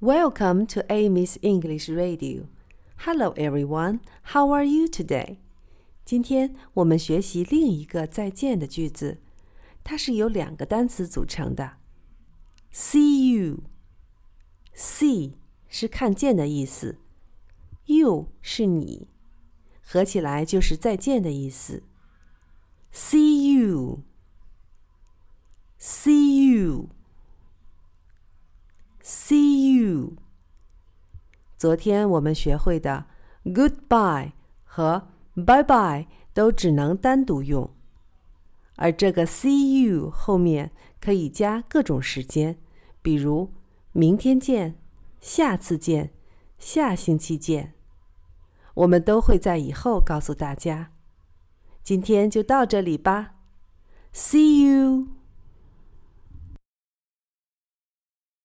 Welcome to Amy's English Radio. Hello, everyone. How are you today? 今天我们学习另一个再见的句子，它是由两个单词组成的。See you. See 是看见的意思，you 是你，合起来就是再见的意思。See you. 昨天我们学会的 goodbye 和 bye bye 都只能单独用，而这个 see you 后面可以加各种时间，比如明天见、下次见、下星期见。我们都会在以后告诉大家。今天就到这里吧，See you。